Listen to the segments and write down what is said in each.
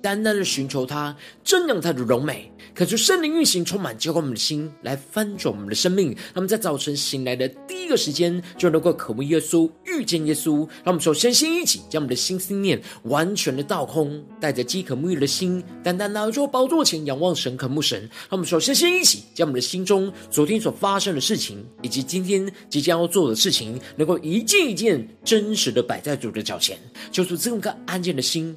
单单的寻求他，瞻仰他的荣美，可求圣灵运行，充满浇灌我们的心，来翻转我们的生命。让我们在早晨醒来的第一个时间，就能够渴慕耶稣，遇见耶稣。让我们首先先一起将我们的心思念完全的倒空，带着饥渴沐浴的心，单单来到宝座前仰望神，渴慕神。让我们首先先一起将我们的心中昨天所发生的事情，以及今天即将要做的事情，能够一件一件真实的摆在主的脚前，求主赐我们个安静的心。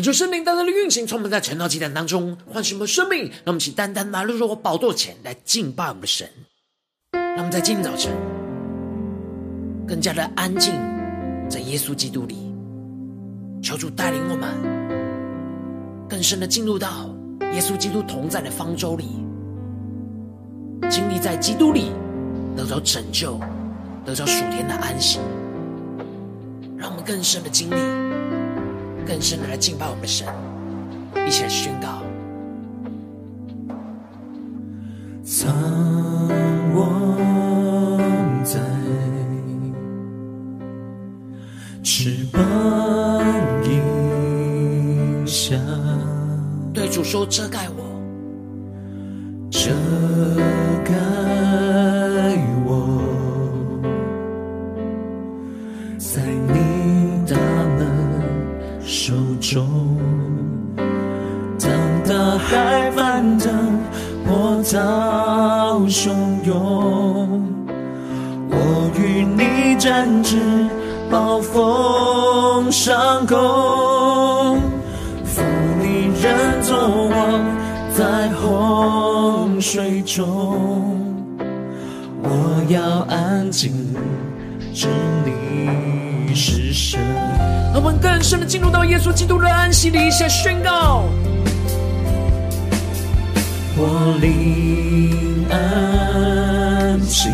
恳求圣灵单单的运行，充满在晨祷祭坛当中，唤醒我们生命。让我们请单单拿入我宝座前来敬拜我们的神。让我们在今天早晨更加的安静，在耶稣基督里，求主带领我们更深的进入到耶稣基督同在的方舟里，经历在基督里得到拯救，得到属天的安息。让我们更深的经历。更深的来敬拜我们的神，一起来宣告。藏我在翅膀荫下，对主说遮盖我，手中，当大海翻腾，波涛汹涌，我与你展翅，暴风上空，负你人作王，在洪水中，我要安静，知你是神。让我们更深的进入到耶稣基督的安息里，一起宣告：我灵安息，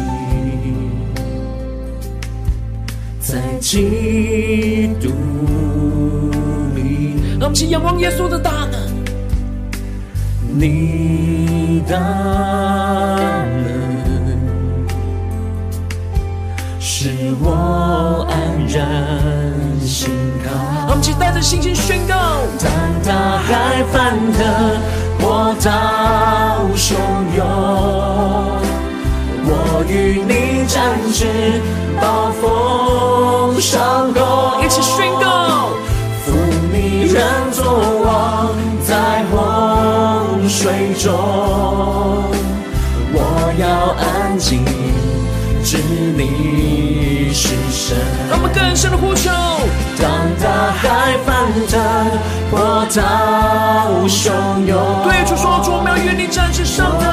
在基督里。让我们起仰望耶稣的大能，你大能使我安然。信靠，我们期待着信心宣告。当大海翻腾，波涛汹涌，我与你展翅，暴风上攻。一起宣告，负你人作王，在洪水中，我要安静，知你是神。让我们更深的呼求。当大海翻腾，波涛汹涌。对主说，主，我们要与你战胜上腾，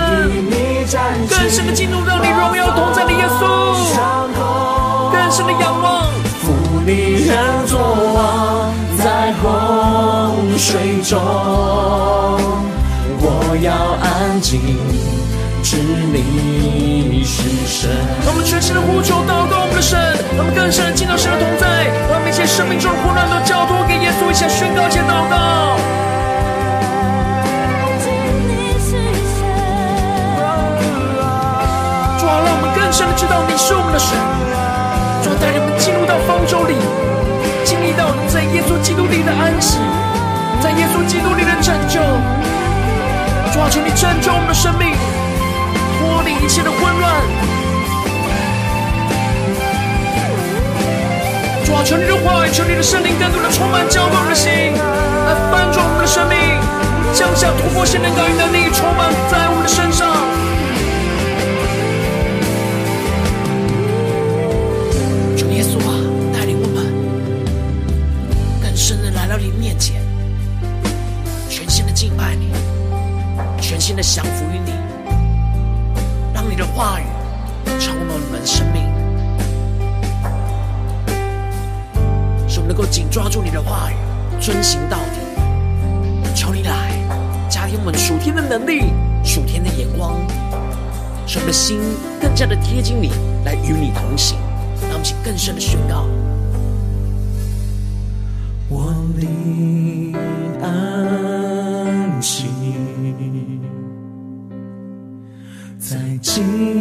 更深的进入到你荣耀同在的耶稣，更深的仰望。负你人作王，在洪水中，我要安静，是你是神。让我们全心的呼求祷告我们的神，让我们更深的进到神的同在，让我们一切生命中的混乱都交托给耶稣，一起宣告，一起祷告。主啊，让我们更深的知道你是我们的神，主啊，带领我们进入到方舟里，经历到在耶稣基督里的安息，在耶稣基督里的拯救。主啊，求你拯救我们的生命。一切的混乱，主啊，，求你的话语，求你的圣灵更多的充满浇灌我的心，来翻转我们的生命，降下突破性的能力，充满在我们的身上。主耶稣啊，带领我们更深的来到你面前，全新的敬拜你，全新的降服于你，让你的话语充满你们的生命。使我们能够紧抓住你的话语，遵行到底。求你来加添我们属天的能力、属天的眼光，使我们的心更加的贴近你，来与你同行。让我们去更深的宣告：我灵在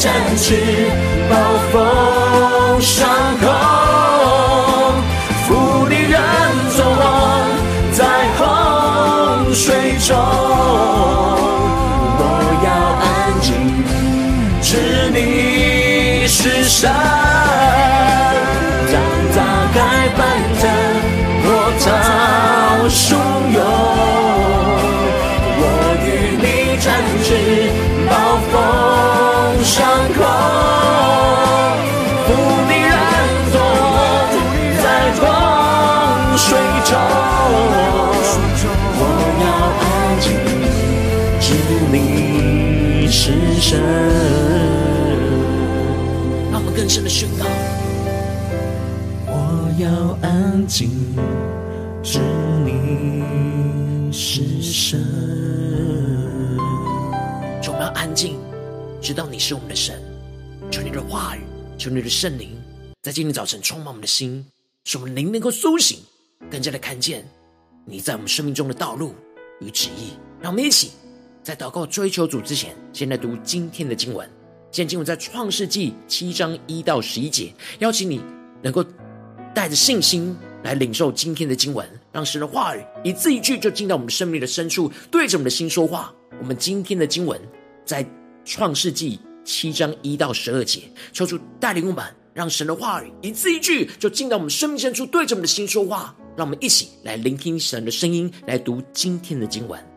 展翅，暴风上空，负你人作王，在洪水中。我要安静，知你是神。静，知你是神。我们要安静，知道你是我们的神。求你的话语，求你的圣灵，在今天早晨充满我们的心，使我们灵能够苏醒，更加的看见你在我们生命中的道路与旨意。让我们一起在祷告追求主之前，先来读今天的经文。今天经文在创世纪七章一到十一节。邀请你能够带着信心来领受今天的经文，让神的话语一字一句就进到我们生命的深处，对着我们的心说话。我们今天的经文。在创世纪七章一到十二节，求主带领我们，让神的话语一字一句就进到我们生命深处，对着我们的心说话。让我们一起来聆听神的声音，来读今天的经文。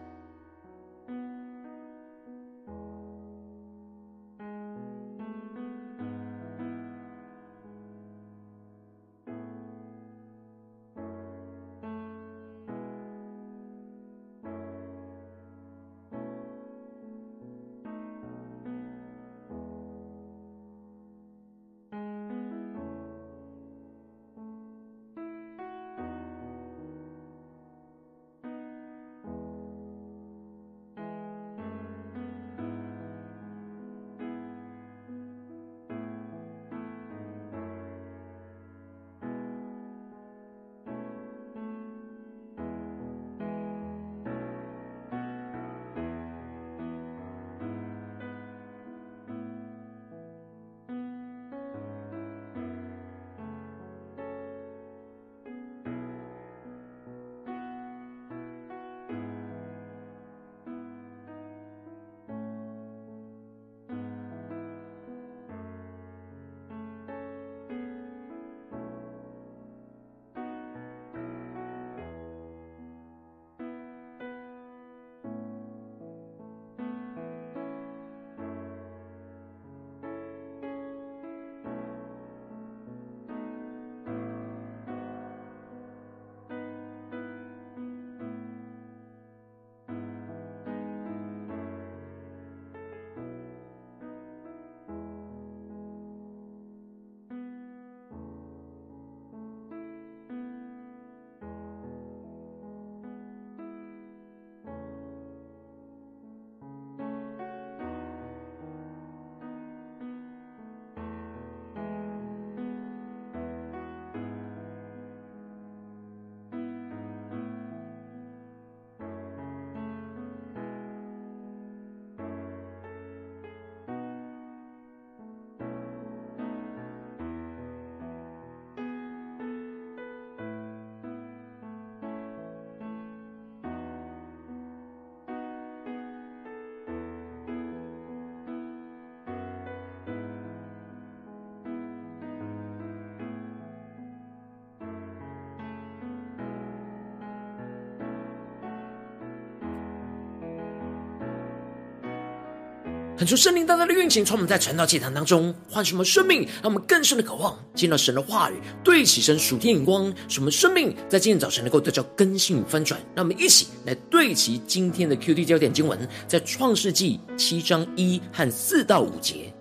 恳求圣灵大大的运行，从我们在传道祭坛当中唤醒我们生命，让我们更深的渴望见到神的话语，对齐神属天眼光，使我们生命在今天早晨能够得到更新与翻转。让我们一起来对齐今天的 QD 焦点经文，在创世纪七章一和四到五节，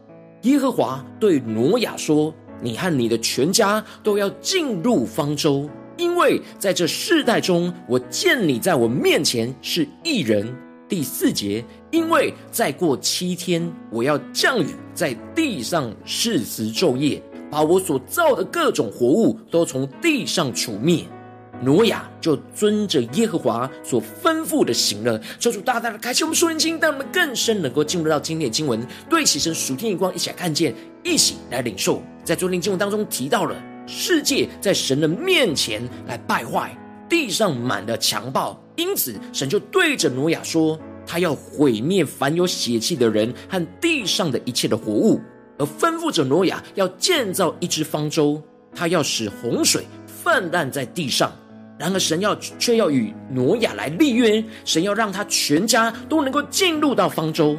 耶和华对挪亚说：“你和你的全家都要进入方舟，因为在这世代中，我见你在我面前是一人。”第四节，因为再过七天，我要降雨在地上四十昼夜，把我所造的各种活物都从地上除灭。挪亚就遵着耶和华所吩咐的行了。求主大大的开启我们属灵经，让我们更深能够进入到今天的经文，对齐神属天眼光，一起来看见，一起来领受。在昨天经文当中提到了世界在神的面前来败坏，地上满了强暴。因此，神就对着挪亚说：“他要毁灭凡有血气的人和地上的一切的活物，而吩咐着挪亚要建造一只方舟，他要使洪水泛滥在地上。然而，神要却要与挪亚来立约，神要让他全家都能够进入到方舟，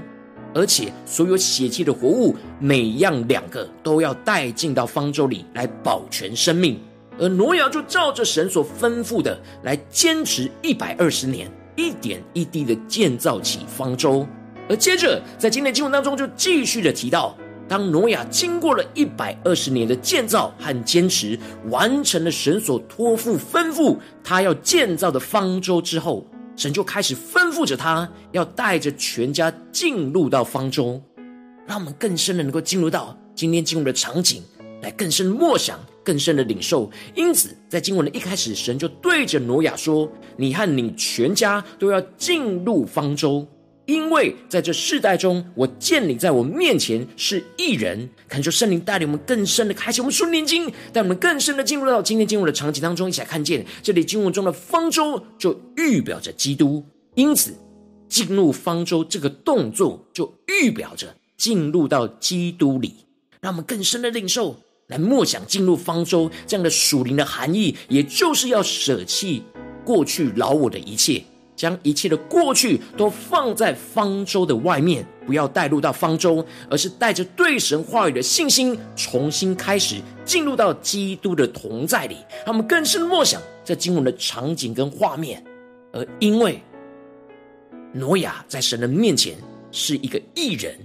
而且所有血气的活物每样两个都要带进到方舟里来保全生命。”而挪亚就照着神所吩咐的来坚持一百二十年，一点一滴的建造起方舟。而接着在今天经文当中就继续的提到，当挪亚经过了一百二十年的建造和坚持，完成了神所托付吩咐他要建造的方舟之后，神就开始吩咐着他要带着全家进入到方舟，让我们更深的能够进入到今天经文的场景，来更深的默想。更深的领受，因此在经文的一开始，神就对着挪亚说：“你和你全家都要进入方舟，因为在这世代中，我见你在我面前是一人。”恳求圣灵带领我们更深的开启我们属灵经，带我们更深的进入到今天经文的场景当中，一起来看见这里经文中的方舟就预表着基督，因此进入方舟这个动作就预表着进入到基督里，让我们更深的领受。来默想进入方舟这样的属灵的含义，也就是要舍弃过去老我的一切，将一切的过去都放在方舟的外面，不要带入到方舟，而是带着对神话语的信心，重新开始进入到基督的同在里。他们更深默想这经文的场景跟画面，而因为挪亚在神的面前是一个义人，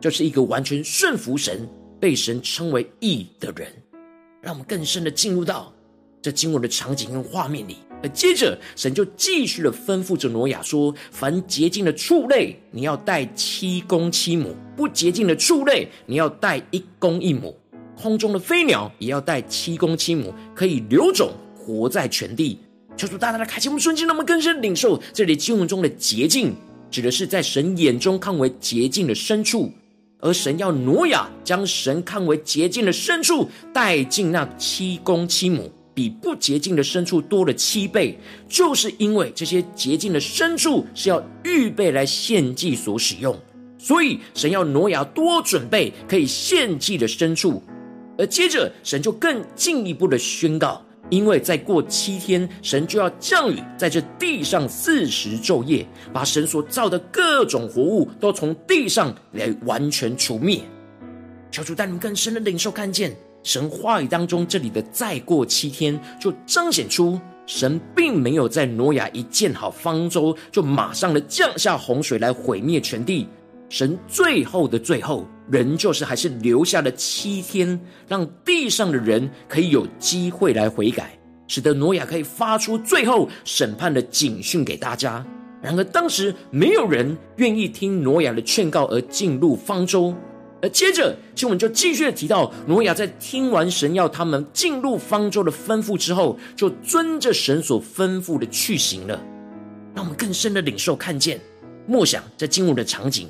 就是一个完全顺服神。被神称为义的人，让我们更深的进入到这经文的场景跟画面里。而接着，神就继续的吩咐着挪亚说：“凡洁净的畜类，你要带七公七母；不洁净的畜类，你要带一公一母。空中的飞鸟也要带七公七母，可以留种，活在全地。”求主大大的开启我们瞬间，让我们更深领受这里经文中的洁净，指的是在神眼中看为洁净的牲畜。而神要挪亚将神看为洁净的牲畜带进那七公七母，比不洁净的牲畜多了七倍，就是因为这些洁净的牲畜是要预备来献祭所使用，所以神要挪亚多准备可以献祭的牲畜，而接着神就更进一步的宣告。因为再过七天，神就要降雨在这地上四十昼夜，把神所造的各种活物都从地上来完全除灭。求主带领更深的领受，看见神话语当中这里的“再过七天”，就彰显出神并没有在挪亚一建好方舟，就马上的降下洪水来毁灭全地。神最后的最后，仍旧是还是留下了七天，让地上的人可以有机会来悔改，使得挪亚可以发出最后审判的警讯给大家。然而当时没有人愿意听挪亚的劝告而进入方舟，而接着经文就继续的提到，挪亚在听完神要他们进入方舟的吩咐之后，就遵着神所吩咐的去行了。让我们更深的领受看见，默想在经文的场景。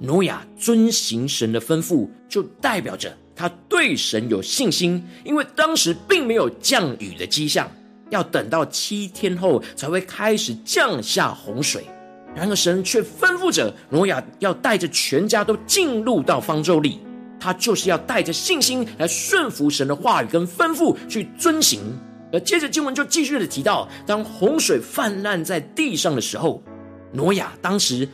挪亚遵行神的吩咐，就代表着他对神有信心，因为当时并没有降雨的迹象，要等到七天后才会开始降下洪水。然而神却吩咐着挪亚要带着全家都进入到方舟里，他就是要带着信心来顺服神的话语跟吩咐去遵行。而接着经文就继续的提到，当洪水泛滥在地上的时候，挪亚当时。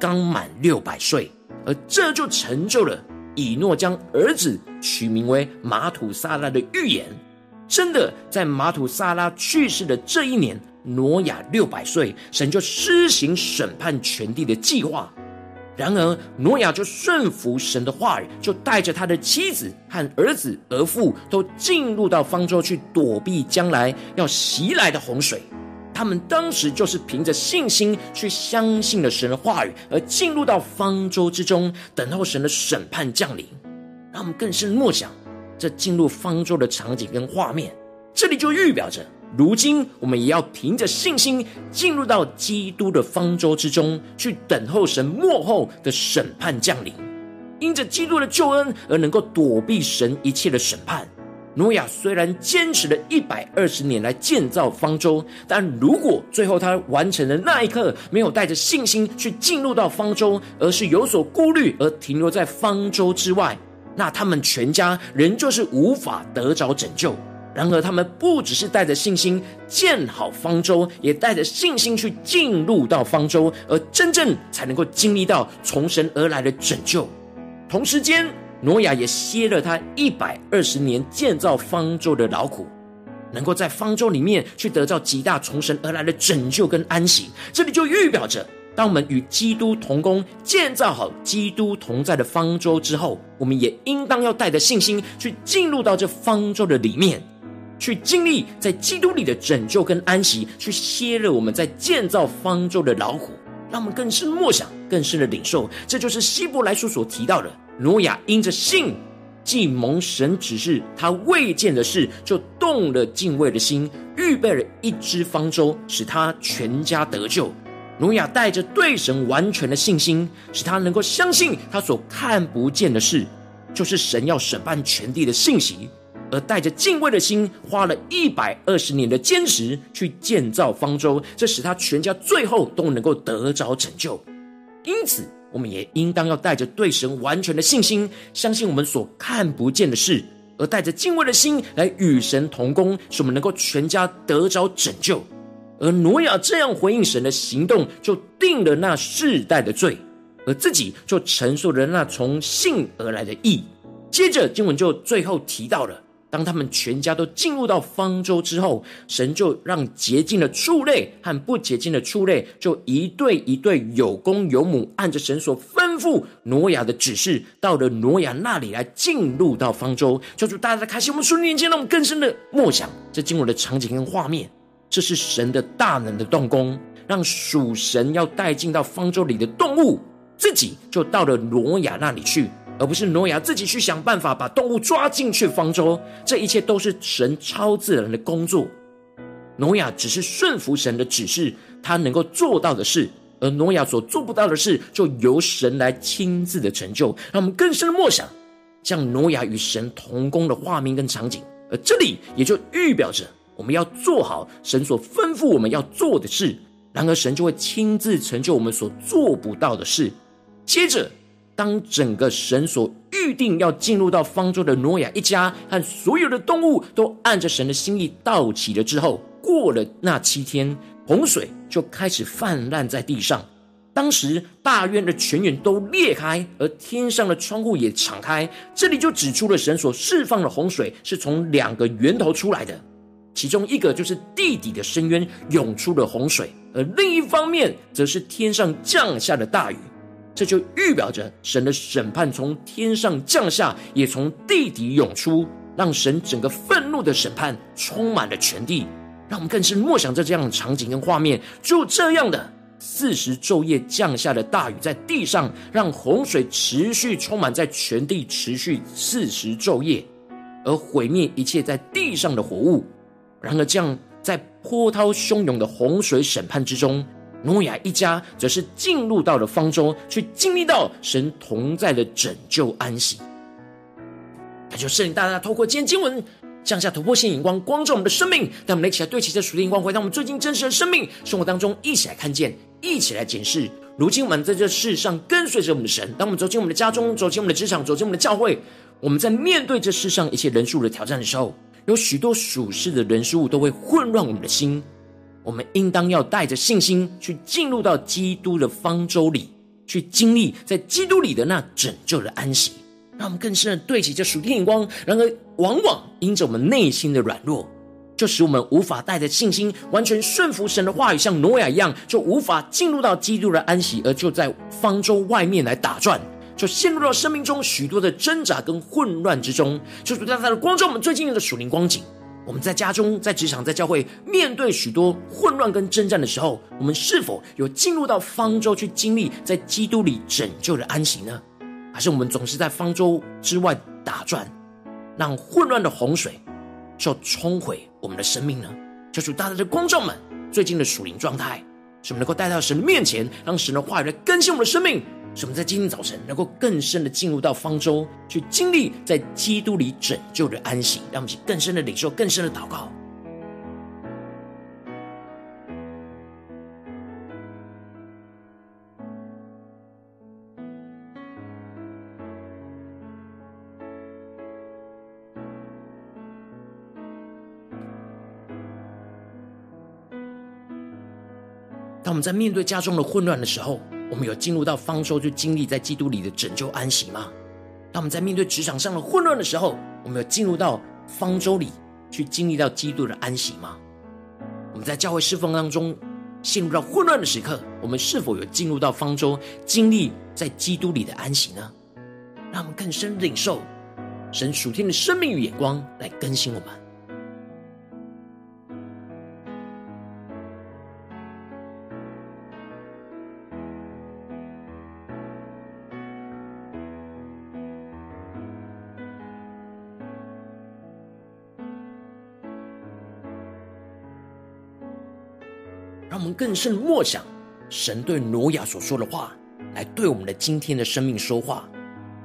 刚满六百岁，而这就成就了以诺将儿子取名为马土撒拉的预言。真的，在马土撒拉去世的这一年，挪亚六百岁，神就施行审判全地的计划。然而，挪亚就顺服神的话语，就带着他的妻子和儿子儿妇都进入到方舟去躲避将来要袭来的洪水。他们当时就是凭着信心去相信了神的话语，而进入到方舟之中，等候神的审判降临。让我们更深默想这进入方舟的场景跟画面，这里就预表着。如今，我们也要凭着信心进入到基督的方舟之中，去等候神末后的审判降临。因着基督的救恩而能够躲避神一切的审判。挪亚虽然坚持了一百二十年来建造方舟，但如果最后他完成的那一刻没有带着信心去进入到方舟，而是有所顾虑而停留在方舟之外，那他们全家仍旧是无法得着拯救。然而，他们不只是带着信心建好方舟，也带着信心去进入到方舟，而真正才能够经历到从神而来的拯救。同时间，挪亚也歇了他一百二十年建造方舟的劳苦，能够在方舟里面去得到极大从神而来的拯救跟安息。这里就预表着，当我们与基督同工，建造好基督同在的方舟之后，我们也应当要带着信心去进入到这方舟的里面。去经历在基督里的拯救跟安息，去歇了我们在建造方舟的劳苦，让我们更深默想、更深的领受。这就是希伯来书所提到的：挪亚因着信，既蒙神指示他未见的事，就动了敬畏的心，预备了一只方舟，使他全家得救。挪亚带着对神完全的信心，使他能够相信他所看不见的事，就是神要审判全地的信息。而带着敬畏的心，花了一百二十年的坚持去建造方舟，这使他全家最后都能够得着拯救。因此，我们也应当要带着对神完全的信心，相信我们所看不见的事，而带着敬畏的心来与神同工，使我们能够全家得着拯救。而挪亚这样回应神的行动，就定了那世代的罪，而自己就承受了那从性而来的义。接着，经文就最后提到了。当他们全家都进入到方舟之后，神就让洁净的畜类和不洁净的畜类，就一对一对有公有母，按着神所吩咐挪亚的指示，到了挪亚那里来进入到方舟。求主大家开心，我们顺利连接，让我们更深的默想这经文的场景跟画面。这是神的大能的动工，让属神要带进到方舟里的动物，自己就到了挪亚那里去。而不是挪亚自己去想办法把动物抓进去方舟，这一切都是神超自然的工作。挪亚只是顺服神的指示，他能够做到的事；而挪亚所做不到的事，就由神来亲自的成就。让我们更深的默想，像挪亚与神同工的画面跟场景。而这里也就预表着，我们要做好神所吩咐我们要做的事，然而神就会亲自成就我们所做不到的事。接着。当整个神所预定要进入到方舟的挪亚一家和所有的动物都按着神的心意到齐了之后，过了那七天，洪水就开始泛滥在地上。当时大渊的泉源都裂开，而天上的窗户也敞开。这里就指出了神所释放的洪水是从两个源头出来的，其中一个就是地底的深渊涌出了洪水，而另一方面则是天上降下的大雨。这就预表着神的审判从天上降下，也从地底涌出，让神整个愤怒的审判充满了全地。让我们更是默想着这样的场景跟画面，就这样的四十昼夜降下的大雨在地上，让洪水持续充满在全地，持续四十昼夜，而毁灭一切在地上的活物。然而，这样在波涛汹涌的洪水审判之中。挪亚一家则是进入到了方舟，去经历到神同在的拯救安息。那就圣灵大大透过今天经文降下突破性眼光，光照我们的生命，让我们一起来对齐这属灵光，回到我们最近真实的生命生活当中，一起来看见，一起来检视。如今我们在这世上跟随着我们的神，当我们走进我们的家中，走进我们的职场，走进我们的教会，我们在面对这世上一切人数的挑战的时候，有许多属世的人事物都会混乱我们的心。我们应当要带着信心去进入到基督的方舟里，去经历在基督里的那拯救的安息，让我们更深的对齐这属天眼光。然而，往往因着我们内心的软弱，就使我们无法带着信心完全顺服神的话语，像挪亚一样，就无法进入到基督的安息，而就在方舟外面来打转，就陷入到生命中许多的挣扎跟混乱之中。就是在他的光照我们最近的属灵光景。我们在家中、在职场、在教会，面对许多混乱跟征战的时候，我们是否有进入到方舟去经历在基督里拯救的安息呢？还是我们总是在方舟之外打转，让混乱的洪水就冲毁我们的生命呢？求主大大的光照们最近的属灵状态，使我们能够带到神的面前，让神的话语来更新我们的生命。使我们在今天早晨能够更深的进入到方舟，去经历在基督里拯救的安息，让我们去更深的领受、更深的祷告。当我们在面对家中的混乱的时候，我们有进入到方舟，就经历在基督里的拯救安息吗？当我们在面对职场上的混乱的时候，我们有进入到方舟里去经历到基督的安息吗？我们在教会侍奉当中陷入到混乱的时刻，我们是否有进入到方舟，经历在基督里的安息呢？让我们更深领受神属天的生命与眼光来更新我们。更深默想神对挪亚所说的话，来对我们的今天的生命说话。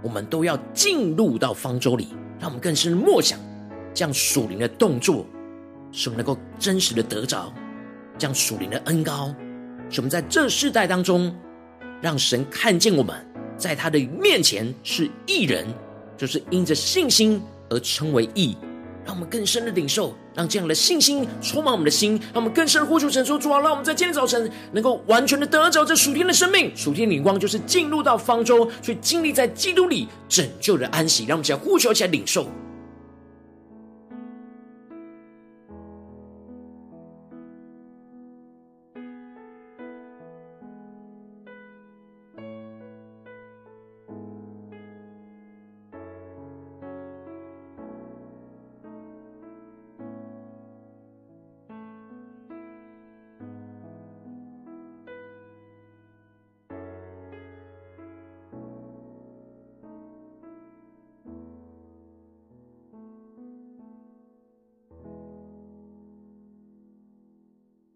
我们都要进入到方舟里，让我们更深默想这样属灵的动作，使我们能够真实的得着这样属灵的恩膏。使我们在这世代当中，让神看见我们在他的面前是义人，就是因着信心而称为义。让我们更深的领受，让这样的信心充满我们的心，让我们更深的呼求神说：主啊，让我们在今天早晨能够完全的得着这属天的生命，属天的灵光，就是进入到方舟，去经历在基督里拯救的安息。让我们起来呼求，起来领受。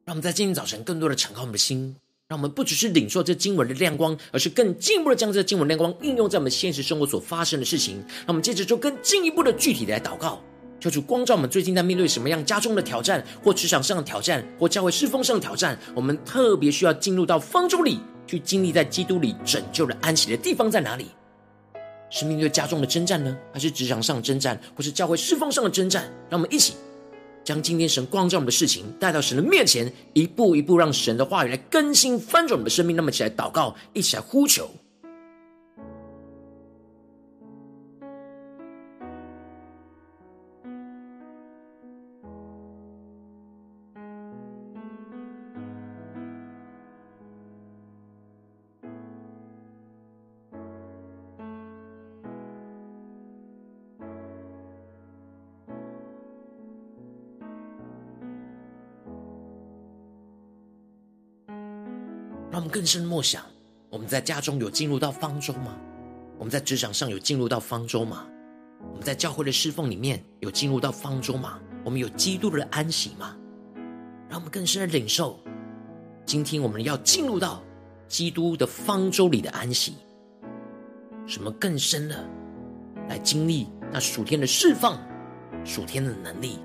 让我们在今天早晨更多的敞开我们的心，让我们不只是领受这经文的亮光，而是更进一步的将这经文亮光应用在我们现实生活所发生的事情。让我们接着就更进一步的具体的来祷告，求主光照我们最近在面对什么样家中的挑战，或职场上的挑战，或教会侍奉上的挑战。我们特别需要进入到方舟里去经历在基督里拯救的安息的地方在哪里？是面对家中的征战呢，还是职场上的征战，或是教会侍奉上的征战？让我们一起。将今天神光照我们的事情带到神的面前，一步一步让神的话语来更新翻转我们的生命。那么，一起来祷告，一起来呼求。让我们更深默想：我们在家中有进入到方舟吗？我们在职场上有进入到方舟吗？我们在教会的侍奉里面有进入到方舟吗？我们有基督的安息吗？让我们更深的领受，今天我们要进入到基督的方舟里的安息，什么更深的来经历那属天的释放、属天的能力。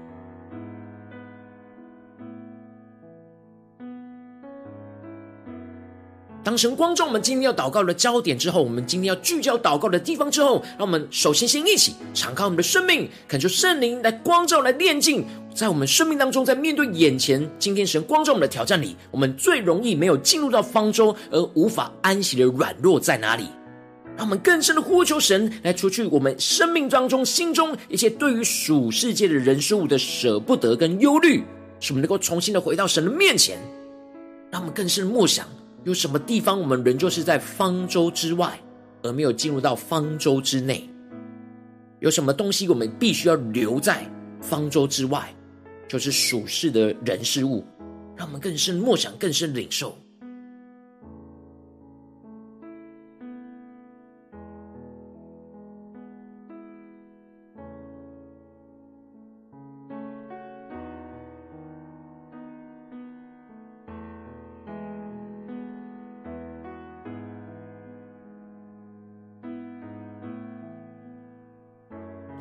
神光照我们今天要祷告的焦点之后，我们今天要聚焦祷告的地方之后，让我们首先先一起敞开我们的生命，恳求圣灵来光照、来炼净，在我们生命当中，在面对眼前今天神光照我们的挑战里，我们最容易没有进入到方舟而无法安息的软弱在哪里？让我们更深的呼求神来除去我们生命当中心中一切对于属世界的人事物的舍不得跟忧虑，使我们能够重新的回到神的面前。让我们更深的默想，有什么地方我们仍旧是在方舟之外，而没有进入到方舟之内？有什么东西我们必须要留在方舟之外？就是属世的人事物，让我们更深默想，更深领受。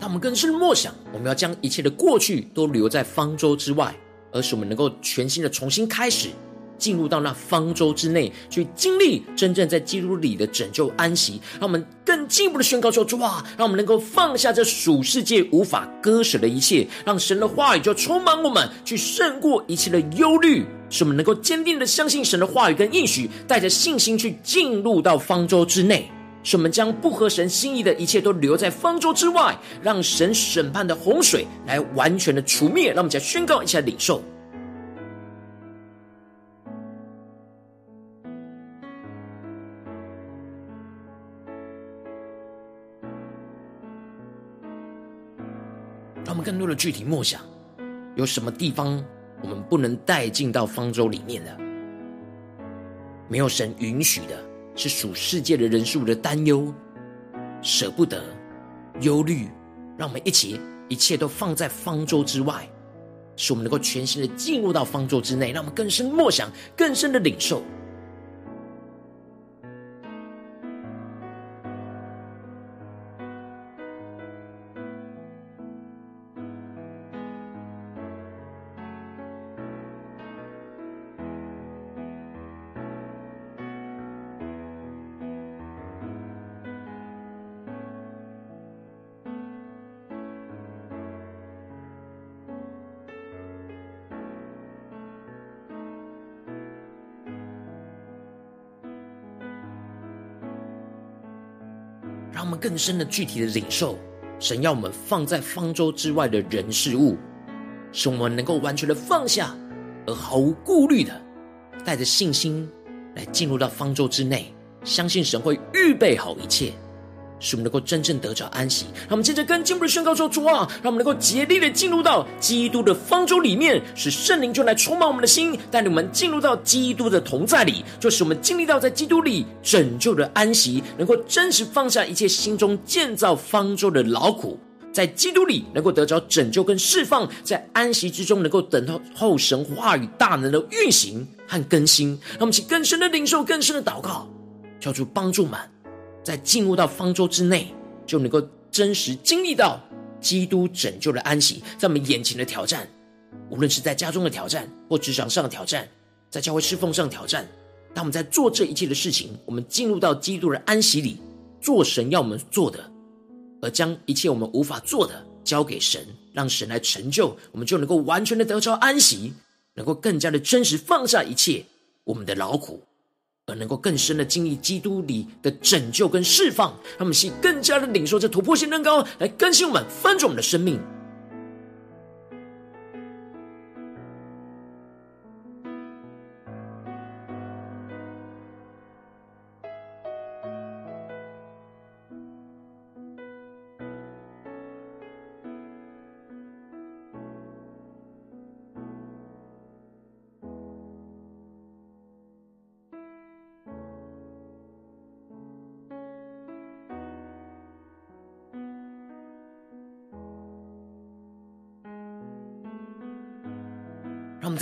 让我们更深默想，我们要将一切的过去都留在方舟之外，而是我们能够全新的重新开始，进入到那方舟之内，去经历真正在基督里的拯救安息。让我们更进一步的宣告说：主啊，让我们能够放下这属世界无法割舍的一切，让神的话语就充满我们，去胜过一切的忧虑，使我们能够坚定的相信神的话语跟应许，带着信心去进入到方舟之内。使我们将不合神心意的一切都留在方舟之外，让神审判的洪水来完全的除灭。让我们再宣告一下领受。让我们更多的具体默想，有什么地方我们不能带进到方舟里面的？没有神允许的。是属世界的人数的担忧、舍不得、忧虑，让我们一起一切都放在方舟之外，使我们能够全新的进入到方舟之内，让我们更深默想、更深的领受。他们更深的、具体的领受，神要我们放在方舟之外的人事物，使我们能够完全的放下，而毫无顾虑的，带着信心来进入到方舟之内，相信神会预备好一切。使我们能够真正得着安息，让我们接着跟进一步的宣告说：主啊，让我们能够竭力的进入到基督的方舟里面，使圣灵就来充满我们的心，带领我们进入到基督的同在里，就使我们经历到在基督里拯救的安息，能够真实放下一切心中建造方舟的劳苦，在基督里能够得着拯救跟释放，在安息之中能够等候后神话语大能的运行和更新。让我们起更深的领受，更深的祷告，求主帮助们。在进入到方舟之内，就能够真实经历到基督拯救的安息。在我们眼前的挑战，无论是在家中的挑战，或职场上的挑战，在教会侍奉上的挑战，当我们在做这一切的事情，我们进入到基督的安息里，做神要我们做的，而将一切我们无法做的交给神，让神来成就，我们就能够完全的得着安息，能够更加的真实放下一切我们的劳苦。而能够更深的经历基督里的拯救跟释放，他们是更加的领受这突破性恩高，来更新我们、翻转我们的生命。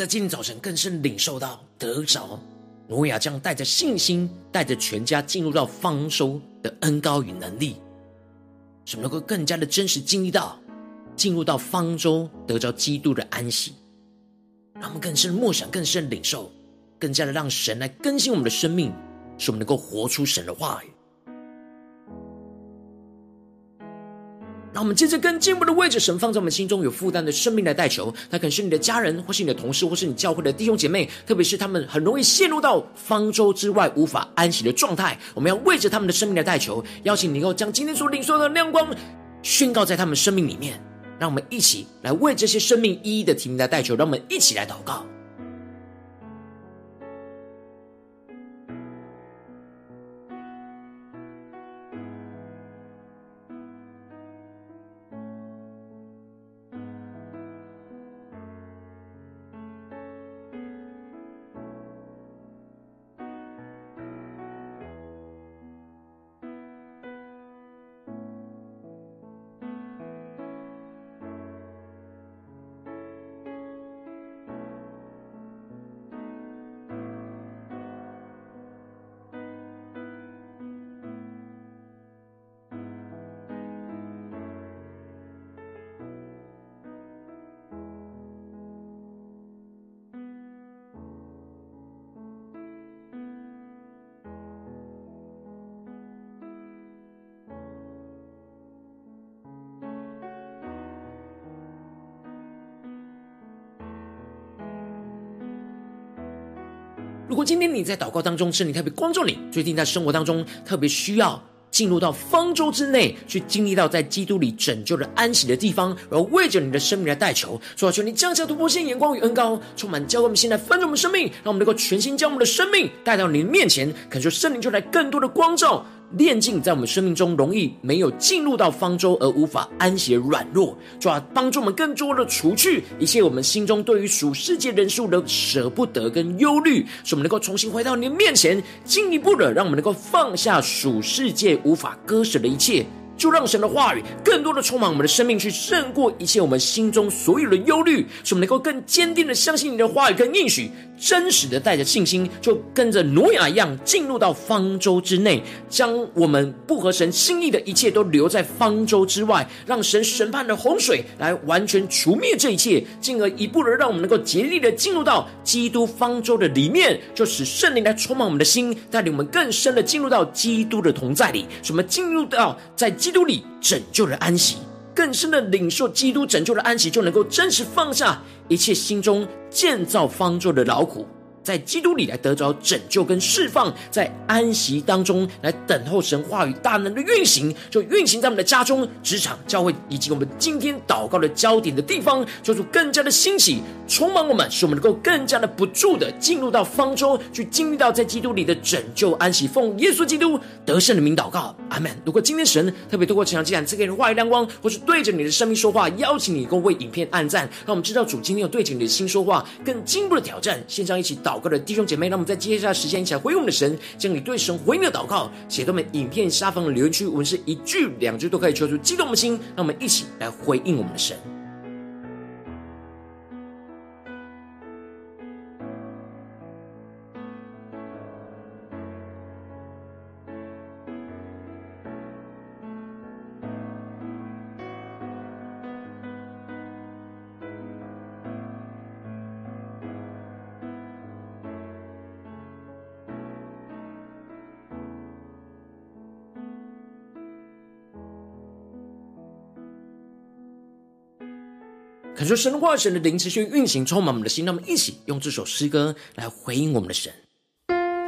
在今天早晨更深领受到得着，挪亚将带着信心，带着全家进入到方舟的恩膏与能力，使我们能够更加的真实经历到进入到方舟得着基督的安息。让我们更深默想，更深领受，更加的让神来更新我们的生命，使我们能够活出神的话语。让我们接着更进一步的为着神放在我们心中有负担的生命来代求。那可能是你的家人，或是你的同事，或是你教会的弟兄姐妹，特别是他们很容易陷入到方舟之外无法安息的状态。我们要为着他们的生命来代求，邀请你能够将今天所领受的亮光宣告在他们生命里面。让我们一起来为这些生命一一的提名来代求，让我们一起来祷告。今天你在祷告当中，圣灵特别光照你，最近在生活当中特别需要进入到方舟之内，去经历到在基督里拯救的安息的地方，而为着你的生命来代求，说求你降下突破性眼光与恩高，充满教会我们现在翻转我们生命，让我们能够全心将我们的生命带到你的面前，恳求圣灵就来更多的光照。炼净在我们生命中容易没有进入到方舟而无法安歇软弱，主要帮助我们更多的除去一切我们心中对于属世界人数的舍不得跟忧虑，使我们能够重新回到你的面前，进一步的让我们能够放下属世界无法割舍的一切。就让神的话语更多的充满我们的生命，去胜过一切我们心中所有的忧虑，使我们能够更坚定的相信你的话语跟应许，真实的带着信心，就跟着挪亚一样进入到方舟之内，将我们不合神心意的一切都留在方舟之外，让神审判的洪水来完全除灭这一切，进而一步的让我们能够竭力的进入到基督方舟的里面，就使圣灵来充满我们的心，带领我们更深的进入到基督的同在里，使我们进入到在基。基督里拯救的安息，更深的领受基督拯救的安息，就能够真实放下一切心中建造方舟的劳苦。在基督里来得着拯救跟释放，在安息当中来等候神话语大能的运行，就运行在我们的家中、职场、教会以及我们今天祷告的焦点的地方，做出更加的兴起，充满我们，使我们能够更加的不住的进入到方舟，去经历到在基督里的拯救安息。奉耶稣基督得胜的名祷告，阿门。如果今天神特别透过这场祭坛赐给人话语亮光，或是对着你的生命说话，邀请你能够为影片按赞，让我们知道主今天有对着你的心说话，更进一步的挑战。线上一起祷。祷告的弟兄姐妹，让我们在接下来时间一起来回应我们的神，将你对神回应的祷告写在我们影片下方的留言区，我们是一句两句都可以求出激动的心，让我们一起来回应我们的神。感受神的话，神的灵持续运行，充满我们的心。让我们一起用这首诗歌来回应我们的神，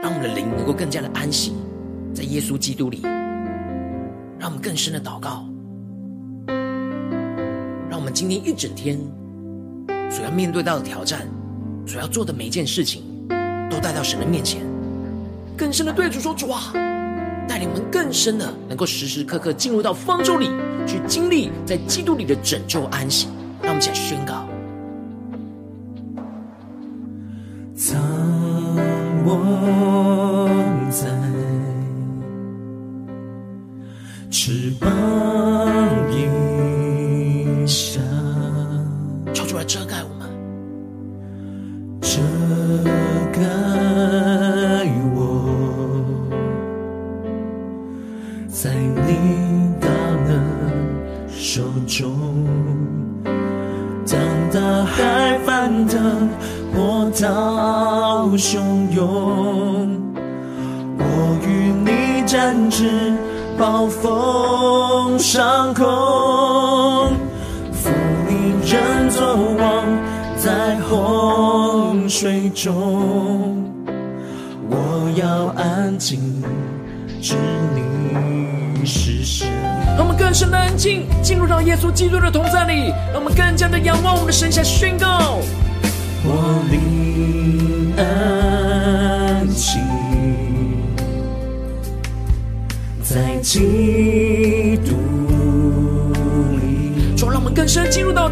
让我们的灵能够更加的安息在耶稣基督里。让我们更深的祷告，让我们今天一整天所要面对到的挑战，所要做的每一件事情，都带到神的面前，更深的对主说：“主啊，带领我们更深的，能够时时刻刻进入到方舟里，去经历在基督里的拯救安息。”让我们一起来宣告。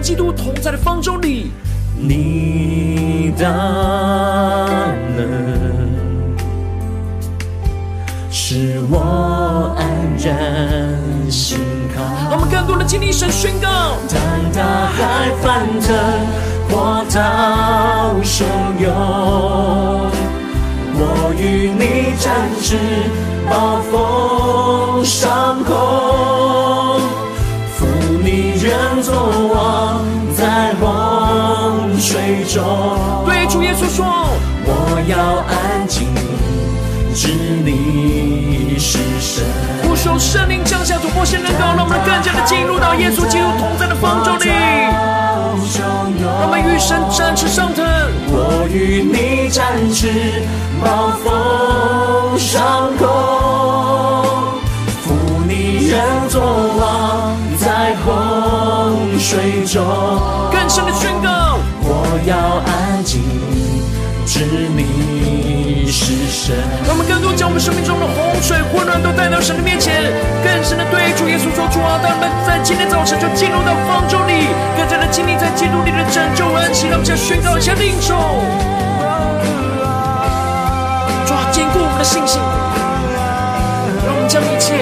基督同在的方舟里。你大能。使我安然心靠。让我们更多的经历神宣告。当大海翻腾，波涛汹涌，我与你展翅，暴风上空，水中。对主耶稣说，我要安静，知你是神。呼求圣灵降下突破性能高，让我们更加的进入到耶稣基督同在的方舟里。让我们与神展翅上腾，我与你展翅，暴风上空，负你人作王在洪水中。要安静，知你是神。让我们更多将我们生命中的洪水、混乱都带到神的面前，更深的对主耶稣说：主啊，当我们在今天早晨就进入到方舟里，更加的经历在基督里的拯救恩息。让我们先宣告一下领受，主啊，坚固我们的信心，让我们将一切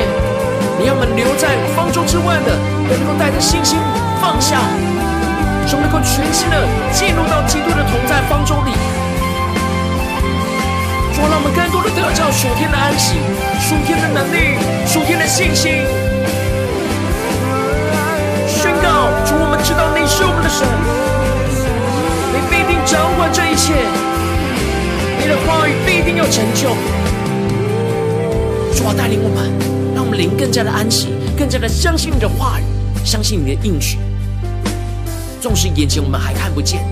你要我们留在方舟之外的，能够带着信心放下，使我们能够全心的进入到基督的同在方舟里。主，让我们更多的得到属天的安息、属天的能力、属天的信心。宣告，主，我们知道你是我们的神，你必定掌管这一切，你的话语必定要成就。主啊，带领我们，让我们灵更加的安息，更加的相信你的话语，相信你的应许。纵使眼前我们还看不见，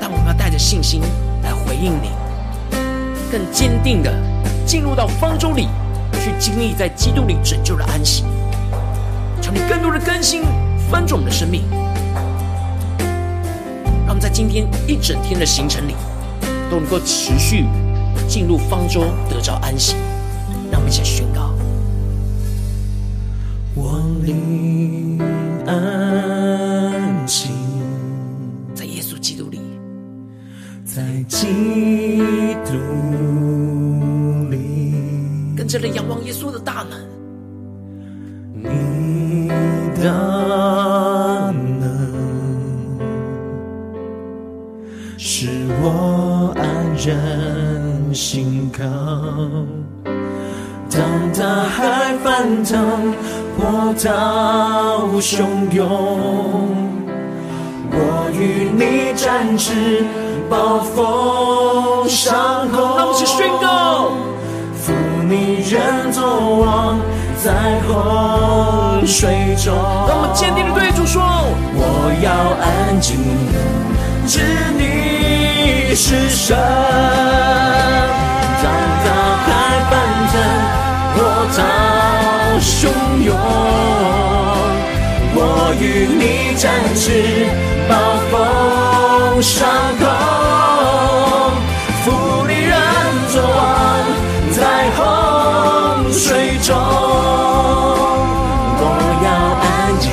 但我们要带着信心来回应你。更坚定的进入到方舟里，去经历在基督里拯救的安息。求你更多的更新翻转我们的生命，让我们在今天一整天的行程里，都能够持续进入方舟，得着安息。让我们一起宣波涛汹涌，我与你展翅，暴风上空。让我们宣告：负你人作王，在洪水中。让我们坚定的对主说：我要安静，知你是神。当大海翻腾。波涛汹涌，我与你展翅，暴风上空，负你人作王在洪水中。我要安静，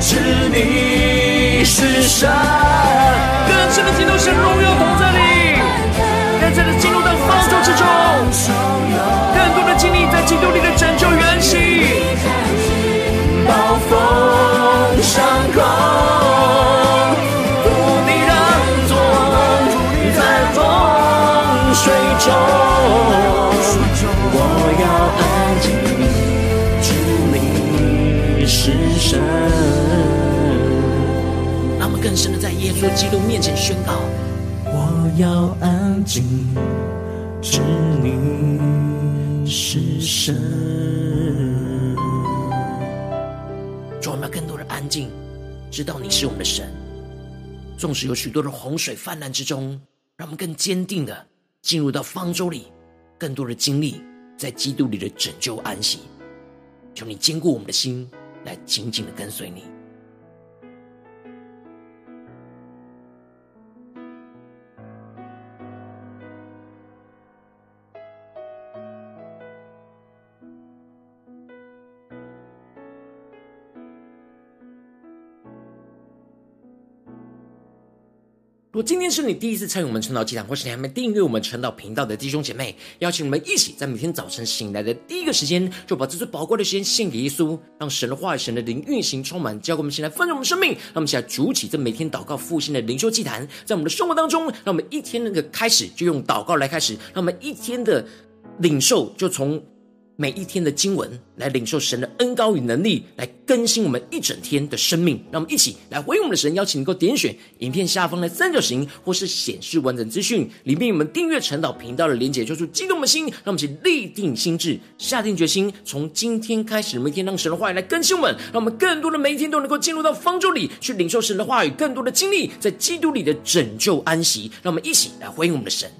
知你是神。更深的进入神荣耀同在里，更深的进入到方舟之中。稣基督面前宣告：我要安静，知你。是神。主，我们要更多的安静，知道你是我们的神。纵使有许多的洪水泛滥之中，让我们更坚定的进入到方舟里，更多的经历在基督里的拯救安息。求你坚固我们的心，来紧紧的跟随你。如果今天是你第一次参与我们晨祷祭坛，或是你还没订阅我们晨祷频道的弟兄姐妹，邀请我们一起在每天早晨醒来的第一个时间，就把这最宝贵的时间献给耶稣，让神的话语、神的灵运行充满，教给我们，现在丰盛我们生命。让我们一起来主起这每天祷告复兴的灵修祭坛，在我们的生活当中，让我们一天那个开始就用祷告来开始，让我们一天的领受就从。每一天的经文来领受神的恩高与能力，来更新我们一整天的生命。让我们一起来回应我们的神，邀请你能够点选影片下方的三角形，或是显示完整资讯里面我们订阅陈导频道的连结，就是激动的心。让我们一起立定心智，下定决心，从今天开始，每天让神的话语来更新我们，让我们更多的每一天都能够进入到方舟里去领受神的话语，更多的经历在基督里的拯救安息。让我们一起来回应我们的神。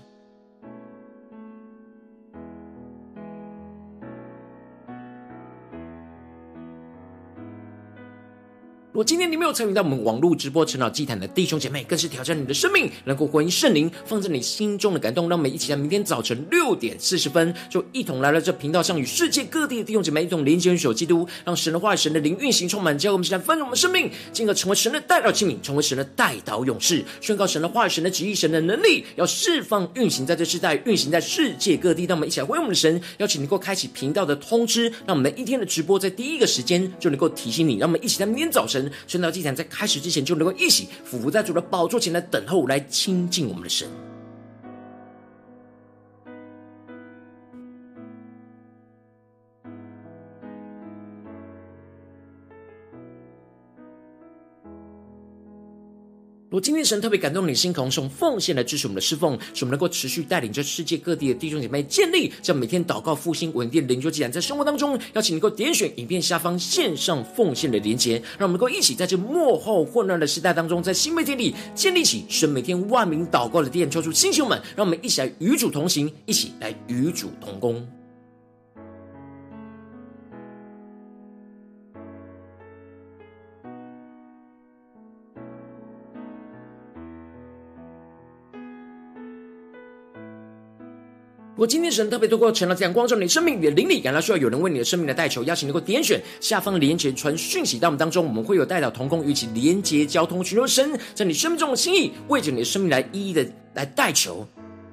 如果今天你没有参与到我们网络直播晨祷祭坛的弟兄姐妹，更是挑战你的生命，能够回应圣灵放在你心中的感动，让我们一起在明天早晨六点四十分，就一同来到这频道上，与世界各地的弟兄姐妹一同连接、联手基督，让神的话语、神的灵运行充满，教我们现在丰盛我们生命，进而成为神的代祷器皿，成为神的代祷勇士，宣告神的话语、神的旨意、神的能力，要释放运行在这世代，运行在世界各地。让我们一起来回应我们的神，邀请能够开启频道的通知，让我们每一天的直播在第一个时间就能够提醒你，让我们一起在明天早晨。宣道祭坛在开始之前，就能够一起俯伏在主的宝座前来等候，来亲近我们的神。如果今天神特别感动你心，可能用奉献来支持我们的侍奉，使我们能够持续带领着世界各地的弟兄姐妹建立这样每天祷告复兴稳定灵修既然，在生活当中，邀请能够点选影片下方线上奉献的连结，让我们能够一起在这幕后混乱的时代当中，在新媒体里建立起神每天万名祷告的殿，抽出星球们，让我们一起来与主同行，一起来与主同工。如果今天神特别透过晨祷这样光照你生命与灵里，感到需要有人为你的生命的代求，邀请能够点选下方的连结传讯息到我们当中，我们会有代表同工与其连结交通，寻求神在你生命中的心意，为着你的生命来一一的来代求，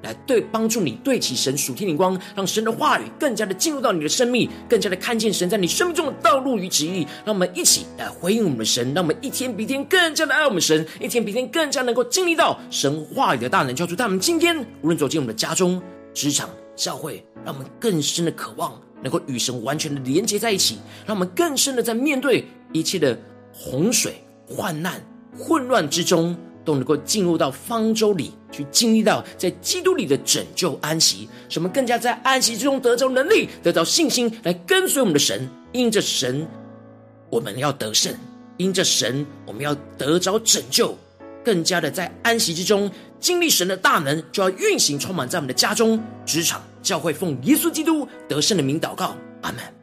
来对帮助你对齐神属天灵光，让神的话语更加的进入到你的生命，更加的看见神在你生命中的道路与旨意。让我们一起来回应我们的神，让我们一天比一天更加的爱我们神，一天比一天更加能够经历到神话语的大能，叫出他们今天无论走进我们的家中。职场、教会，让我们更深的渴望能够与神完全的连接在一起，让我们更深的在面对一切的洪水、患难、混乱之中，都能够进入到方舟里去经历到在基督里的拯救安息，什么更加在安息之中得着能力、得到信心，来跟随我们的神。因着神，我们要得胜；因着神，我们要得着拯救。更加的在安息之中经历神的大能，就要运行充满在我们的家中、职场、教会，奉耶稣基督得胜的名祷告，阿门。